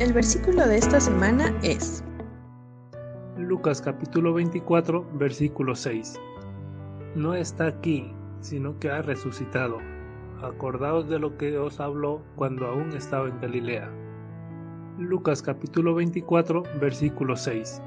El versículo de esta semana es Lucas capítulo 24, versículo 6. No está aquí, sino que ha resucitado. Acordaos de lo que os habló cuando aún estaba en Galilea. Lucas capítulo 24, versículo 6.